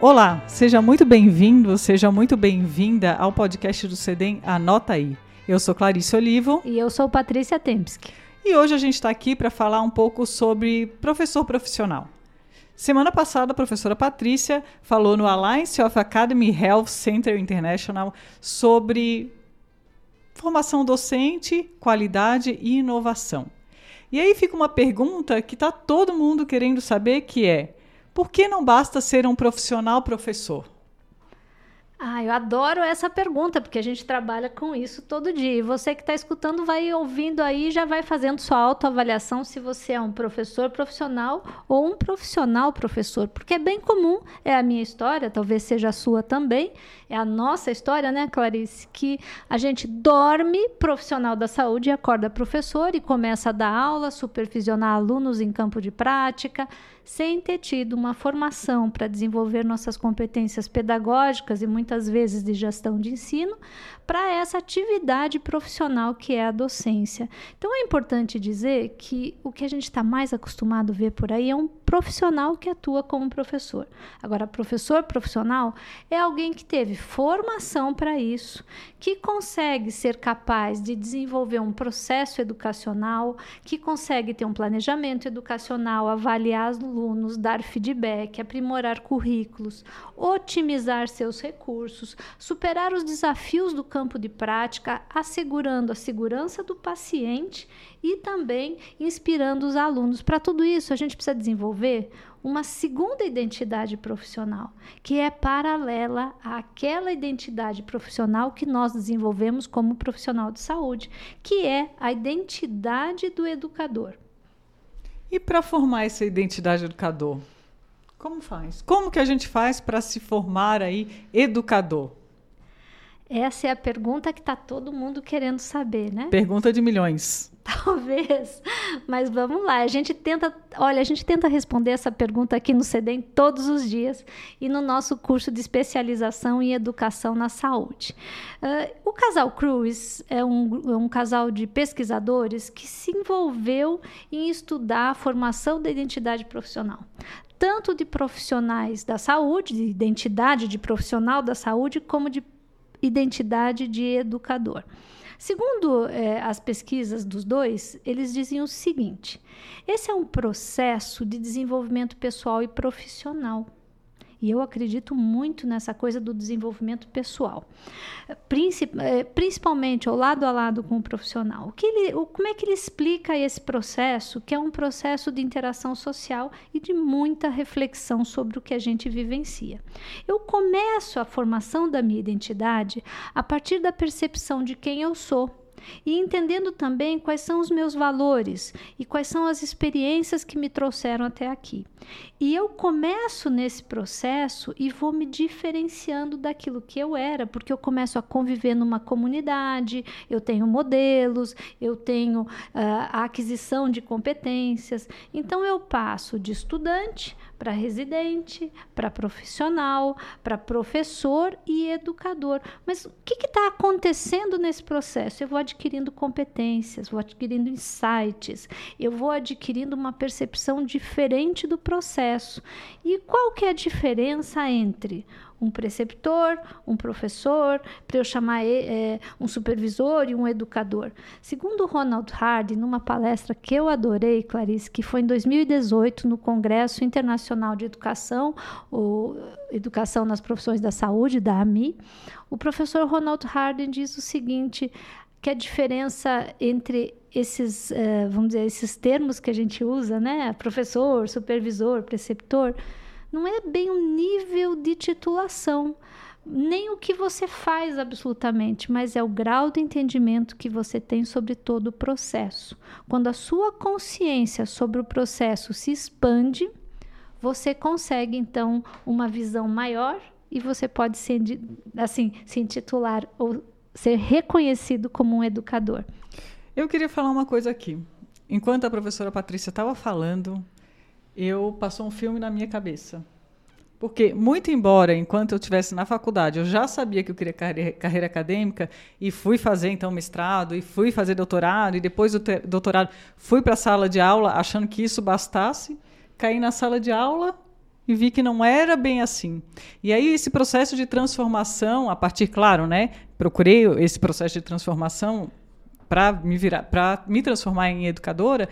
Olá, seja muito bem-vindo, seja muito bem-vinda ao podcast do CEDEM Anota Aí. Eu sou Clarice Olivo. E eu sou Patrícia Tempsky. E hoje a gente está aqui para falar um pouco sobre professor profissional. Semana passada, a professora Patrícia falou no Alliance of Academy Health Center International sobre formação docente, qualidade e inovação. E aí fica uma pergunta que está todo mundo querendo saber, que é por que não basta ser um profissional professor? Ah, eu adoro essa pergunta, porque a gente trabalha com isso todo dia. E você que está escutando vai ouvindo aí já vai fazendo sua autoavaliação se você é um professor profissional ou um profissional professor. Porque é bem comum, é a minha história, talvez seja a sua também, é a nossa história, né, Clarice? Que a gente dorme profissional da saúde e acorda professor e começa a dar aula, supervisionar alunos em campo de prática sem ter tido uma formação para desenvolver nossas competências pedagógicas e muitas vezes de gestão de ensino, para essa atividade profissional que é a docência. Então é importante dizer que o que a gente está mais acostumado a ver por aí é um profissional que atua como professor. Agora, professor profissional é alguém que teve formação para isso, que consegue ser capaz de desenvolver um processo educacional, que consegue ter um planejamento educacional, avaliar os alunos, dar feedback, aprimorar currículos, otimizar seus recursos, superar os desafios do campo de prática, assegurando a segurança do paciente e também inspirando os alunos. Para tudo isso, a gente precisa desenvolver uma segunda identidade profissional, que é paralela àquela identidade profissional que nós desenvolvemos como profissional de saúde, que é a identidade do educador. E para formar essa identidade do educador, como faz? Como que a gente faz para se formar aí educador? Essa é a pergunta que está todo mundo querendo saber, né? Pergunta de milhões. Talvez, mas vamos lá. A gente tenta, olha, a gente tenta responder essa pergunta aqui no CEDEM todos os dias e no nosso curso de especialização em educação na saúde. Uh, o casal Cruz é um, é um casal de pesquisadores que se envolveu em estudar a formação da identidade profissional tanto de profissionais da saúde, de identidade de profissional da saúde, como de identidade de educador. Segundo é, as pesquisas dos dois, eles dizem o seguinte: esse é um processo de desenvolvimento pessoal e profissional. E eu acredito muito nessa coisa do desenvolvimento pessoal, eh, principalmente ao lado a lado com o profissional. O que ele, o, como é que ele explica esse processo, que é um processo de interação social e de muita reflexão sobre o que a gente vivencia? Eu começo a formação da minha identidade a partir da percepção de quem eu sou e entendendo também quais são os meus valores e quais são as experiências que me trouxeram até aqui. E eu começo nesse processo e vou me diferenciando daquilo que eu era, porque eu começo a conviver numa comunidade, eu tenho modelos, eu tenho uh, a aquisição de competências. Então eu passo de estudante para residente, para profissional, para professor e educador. Mas o que está acontecendo nesse processo? Eu vou adquirindo competências, vou adquirindo insights, eu vou adquirindo uma percepção diferente do processo. E qual que é a diferença entre um preceptor, um professor, para eu chamar é, um supervisor e um educador. Segundo Ronald Hardy, numa palestra que eu adorei, Clarice, que foi em 2018 no Congresso Internacional de Educação, Educação nas Profissões da Saúde, da AMI, o professor Ronald Hardy diz o seguinte, que a diferença entre esses, uh, vamos dizer, esses termos que a gente usa, né, professor, supervisor, preceptor, não é bem o nível de titulação, nem o que você faz absolutamente, mas é o grau de entendimento que você tem sobre todo o processo. Quando a sua consciência sobre o processo se expande, você consegue então uma visão maior e você pode ser assim se intitular ou ser reconhecido como um educador. Eu queria falar uma coisa aqui. Enquanto a professora Patrícia estava falando, eu passou um filme na minha cabeça. Porque, muito embora, enquanto eu estivesse na faculdade, eu já sabia que eu queria carreira, carreira, acadêmica e fui fazer, então, mestrado e fui fazer doutorado e depois do doutorado fui para a sala de aula achando que isso bastasse, caí na sala de aula e vi que não era bem assim. E aí esse processo de transformação, a partir, claro, né? Procurei esse processo de transformação para me virar, para me transformar em educadora.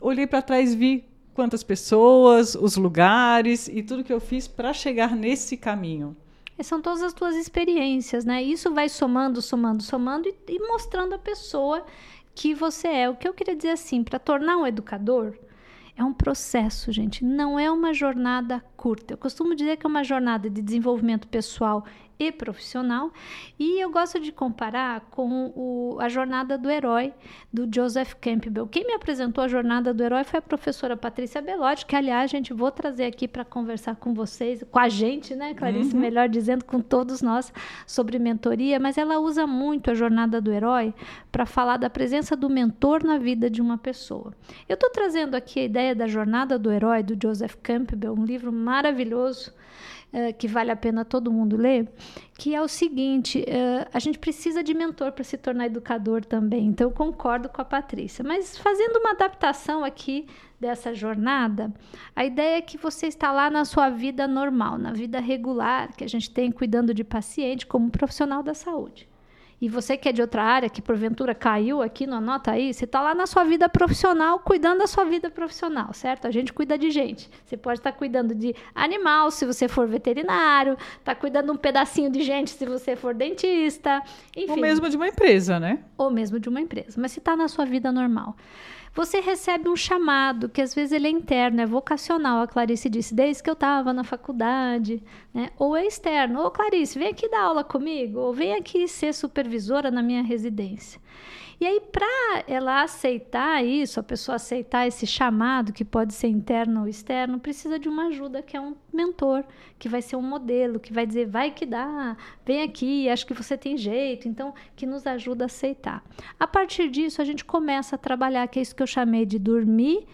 Olhei para trás vi quantas pessoas, os lugares e tudo que eu fiz para chegar nesse caminho. São todas as tuas experiências, né? Isso vai somando, somando, somando e, e mostrando a pessoa que você é. O que eu queria dizer assim, para tornar um educador, é um processo, gente, não é uma jornada curta. Eu costumo dizer que é uma jornada de desenvolvimento pessoal e profissional. E eu gosto de comparar com o, a jornada do herói do Joseph Campbell. Quem me apresentou a jornada do herói foi a professora Patrícia Belotti, que aliás, gente, vou trazer aqui para conversar com vocês, com a gente, né, Clarice, uhum. melhor dizendo, com todos nós sobre mentoria, mas ela usa muito a jornada do herói para falar da presença do mentor na vida de uma pessoa. Eu estou trazendo aqui a ideia da jornada do herói do Joseph Campbell, um livro maravilhoso que vale a pena todo mundo ler, que é o seguinte: uh, a gente precisa de mentor para se tornar educador também. Então, eu concordo com a Patrícia. Mas fazendo uma adaptação aqui dessa jornada, a ideia é que você está lá na sua vida normal, na vida regular que a gente tem cuidando de paciente como profissional da saúde. E você que é de outra área, que porventura caiu aqui, não anota aí, você está lá na sua vida profissional, cuidando da sua vida profissional, certo? A gente cuida de gente. Você pode estar tá cuidando de animal, se você for veterinário, está cuidando de um pedacinho de gente, se você for dentista, enfim. Ou mesmo de uma empresa, né? Ou mesmo de uma empresa. Mas se está na sua vida normal você recebe um chamado, que às vezes ele é interno, é vocacional, a Clarice disse, desde que eu estava na faculdade, né? ou é externo, ô Clarice, vem aqui dar aula comigo, ou vem aqui ser supervisora na minha residência. E aí, para ela aceitar isso, a pessoa aceitar esse chamado, que pode ser interno ou externo, precisa de uma ajuda, que é um mentor, que vai ser um modelo, que vai dizer, vai que dá, vem aqui, acho que você tem jeito, então, que nos ajuda a aceitar. A partir disso, a gente começa a trabalhar, que é isso que chamei de dormir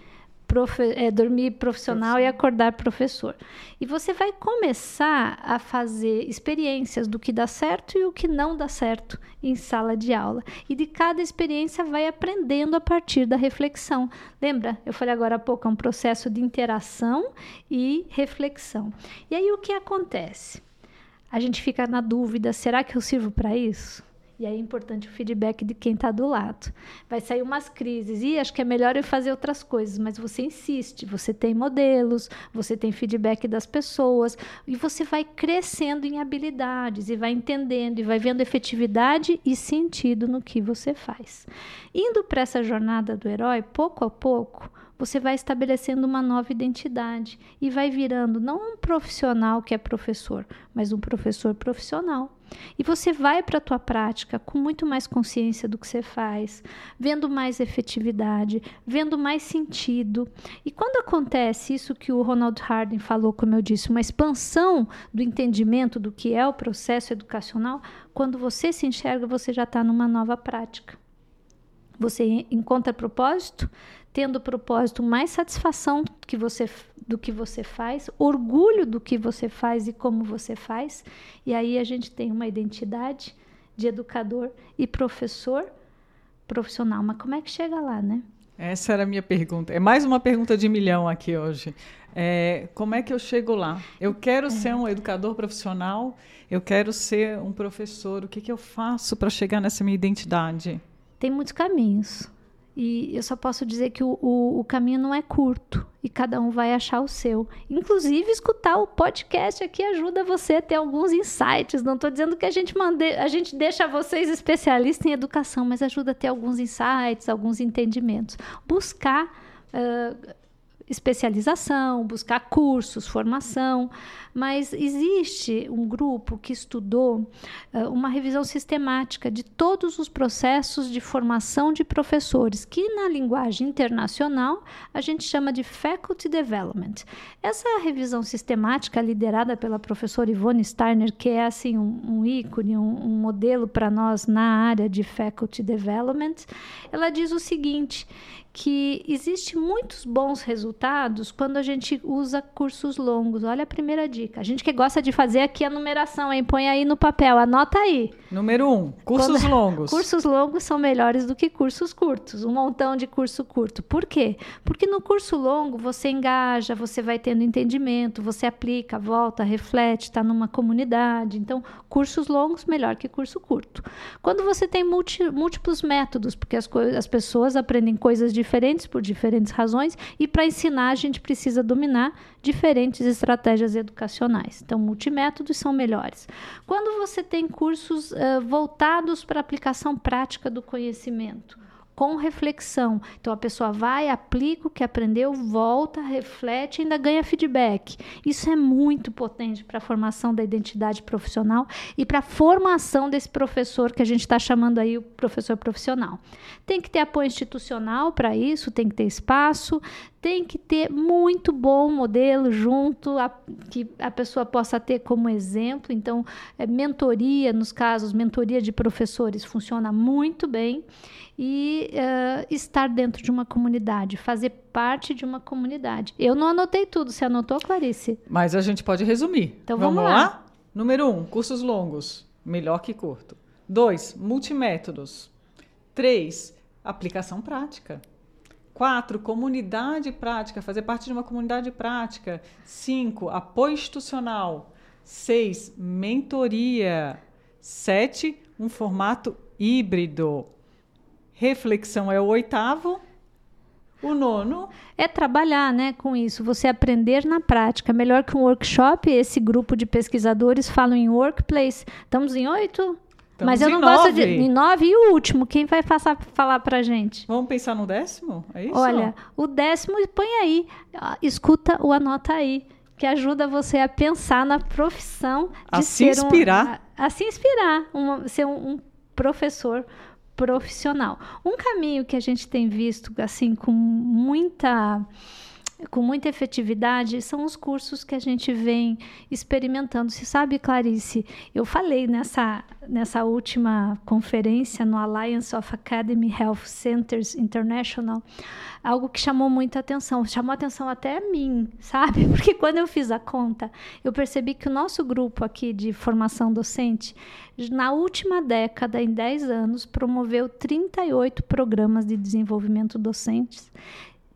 profe é, dormir profissional e acordar professor. E você vai começar a fazer experiências do que dá certo e o que não dá certo em sala de aula. E de cada experiência vai aprendendo a partir da reflexão. Lembra? Eu falei agora há pouco, é um processo de interação e reflexão. E aí o que acontece? A gente fica na dúvida: será que eu sirvo para isso? E aí é importante o feedback de quem está do lado. Vai sair umas crises, e acho que é melhor eu fazer outras coisas, mas você insiste, você tem modelos, você tem feedback das pessoas, e você vai crescendo em habilidades, e vai entendendo, e vai vendo efetividade e sentido no que você faz. Indo para essa jornada do herói, pouco a pouco, você vai estabelecendo uma nova identidade e vai virando não um profissional que é professor, mas um professor profissional. E você vai para a tua prática com muito mais consciência do que você faz, vendo mais efetividade, vendo mais sentido. E quando acontece isso que o Ronald Harding falou, como eu disse, uma expansão do entendimento do que é o processo educacional, quando você se enxerga, você já está numa nova prática. Você encontra propósito, tendo propósito, mais satisfação do que você do que você faz, orgulho do que você faz e como você faz, e aí a gente tem uma identidade de educador e professor profissional. Mas como é que chega lá, né? Essa era a minha pergunta. É mais uma pergunta de milhão aqui hoje. É, como é que eu chego lá? Eu quero é. ser um educador profissional, eu quero ser um professor. O que, que eu faço para chegar nessa minha identidade? Tem muitos caminhos. E eu só posso dizer que o, o, o, caminho não é curto e cada um vai achar o seu. Inclusive, escutar o podcast aqui ajuda você a ter alguns insights. Não estou dizendo que a gente, mande, a gente deixa vocês especialistas em educação, mas ajuda a ter alguns insights, alguns entendimentos. Buscar. Uh, especialização, buscar cursos, formação, mas existe um grupo que estudou uh, uma revisão sistemática de todos os processos de formação de professores, que na linguagem internacional a gente chama de Faculty Development. Essa revisão sistemática, liderada pela professora Ivone Steiner, que é assim um, um ícone, um, um modelo para nós na área de Faculty Development, ela diz o seguinte que existe muitos bons resultados quando a gente usa cursos longos. Olha a primeira dica. A gente que gosta de fazer aqui a numeração, hein? Põe aí no papel, anota aí. Número um, cursos quando... longos. Cursos longos são melhores do que cursos curtos. Um montão de curso curto. Por quê? Porque no curso longo você engaja, você vai tendo entendimento, você aplica, volta, reflete, está numa comunidade. Então, cursos longos melhor que curso curto. Quando você tem multi, múltiplos métodos, porque as, as pessoas aprendem coisas diferentes por diferentes razões, e para ensinar a gente precisa dominar diferentes estratégias educacionais. Então, multimétodos são melhores. Quando você tem cursos uh, voltados para a aplicação prática do conhecimento, com reflexão. Então a pessoa vai, aplica o que aprendeu, volta, reflete e ainda ganha feedback. Isso é muito potente para a formação da identidade profissional e para a formação desse professor que a gente está chamando aí o professor profissional. Tem que ter apoio institucional para isso, tem que ter espaço, tem que ter muito bom modelo junto, a, que a pessoa possa ter como exemplo. Então, é, mentoria, nos casos, mentoria de professores funciona muito bem. E uh, estar dentro de uma comunidade, fazer parte de uma comunidade. Eu não anotei tudo, você anotou, Clarice? Mas a gente pode resumir. Então vamos, vamos lá. lá? Número um, cursos longos, melhor que curto. Dois, multimétodos. Três, aplicação prática. Quatro, comunidade prática, fazer parte de uma comunidade prática. Cinco, apoio institucional. Seis, mentoria. Sete, um formato híbrido. Reflexão é o oitavo. O nono é trabalhar, né, com isso, você aprender na prática. Melhor que um workshop, esse grupo de pesquisadores falam em workplace. Estamos em oito? Estamos Mas eu não nove. gosto de. Em nove e o último, quem vai passar, falar pra gente? Vamos pensar no décimo? É isso? Olha, o décimo põe aí. Escuta o anota aí. Que ajuda você a pensar na profissão de a se inspirar. Um, a, a, se inspirar, um, ser um, um professor profissional. Um caminho que a gente tem visto assim com muita com muita efetividade são os cursos que a gente vem experimentando. Você sabe, Clarice, eu falei nessa, nessa última conferência no Alliance of Academy Health Centers International, algo que chamou muita atenção, chamou atenção até a mim, sabe? Porque quando eu fiz a conta, eu percebi que o nosso grupo aqui de formação docente, na última década, em 10 anos, promoveu 38 programas de desenvolvimento docentes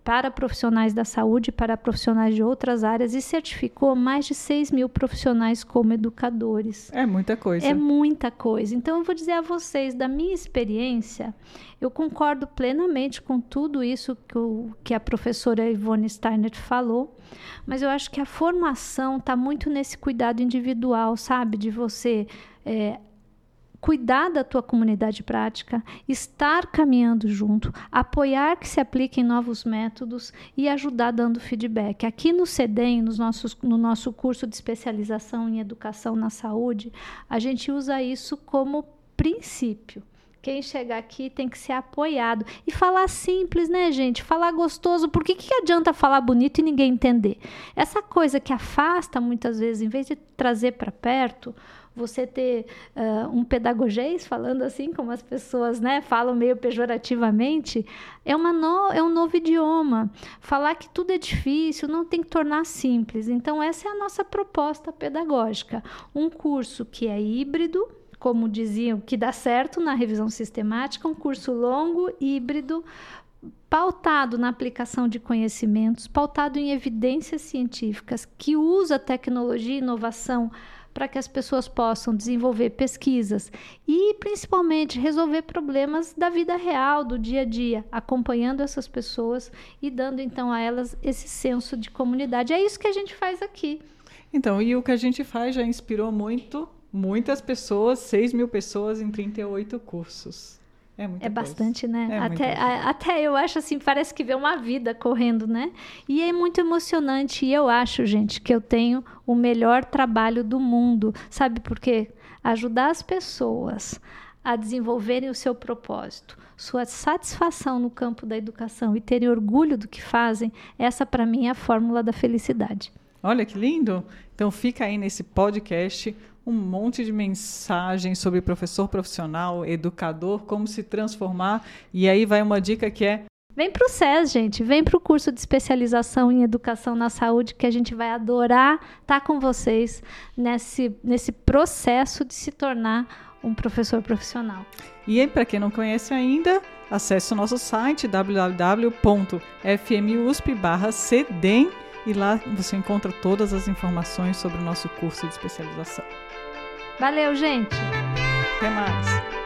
para profissionais da saúde, para profissionais de outras áreas e certificou mais de 6 mil profissionais como educadores. É muita coisa. É muita coisa. Então, eu vou dizer a vocês, da minha experiência, eu concordo plenamente com tudo isso que, o, que a professora Ivone Steiner falou, mas eu acho que a formação está muito nesse cuidado individual, sabe? De você. É, cuidar da tua comunidade prática, estar caminhando junto, apoiar que se apliquem novos métodos e ajudar dando feedback. Aqui no CEDEM, nos nossos, no nosso curso de especialização em educação na saúde, a gente usa isso como princípio. Quem chegar aqui tem que ser apoiado. E falar simples, né, gente? Falar gostoso. Por que, que adianta falar bonito e ninguém entender? Essa coisa que afasta muitas vezes, em vez de trazer para perto, você ter uh, um pedagogês falando assim, como as pessoas né, falam meio pejorativamente, é, uma no, é um novo idioma. Falar que tudo é difícil não tem que tornar simples. Então, essa é a nossa proposta pedagógica. Um curso que é híbrido, como diziam, que dá certo na revisão sistemática, um curso longo, híbrido, pautado na aplicação de conhecimentos, pautado em evidências científicas, que usa tecnologia e inovação para que as pessoas possam desenvolver pesquisas e, principalmente, resolver problemas da vida real, do dia a dia, acompanhando essas pessoas e dando então a elas esse senso de comunidade. É isso que a gente faz aqui. Então, e o que a gente faz já inspirou muito, muitas pessoas, 6 mil pessoas em 38 cursos. É, é bastante, né? É até, a, até eu acho assim, parece que vê uma vida correndo, né? E é muito emocionante. E eu acho, gente, que eu tenho o melhor trabalho do mundo. Sabe por quê? Ajudar as pessoas a desenvolverem o seu propósito, sua satisfação no campo da educação e terem orgulho do que fazem, essa para mim é a fórmula da felicidade. Olha que lindo! Então fica aí nesse podcast um monte de mensagens sobre professor profissional, educador, como se transformar. E aí vai uma dica que é Vem para o SES, gente. Vem para o curso de especialização em educação na saúde, que a gente vai adorar estar tá com vocês nesse, nesse processo de se tornar um professor profissional. E para quem não conhece ainda, acesse o nosso site www.fmusp/cdem e lá você encontra todas as informações sobre o nosso curso de especialização. Valeu, gente. Até mais.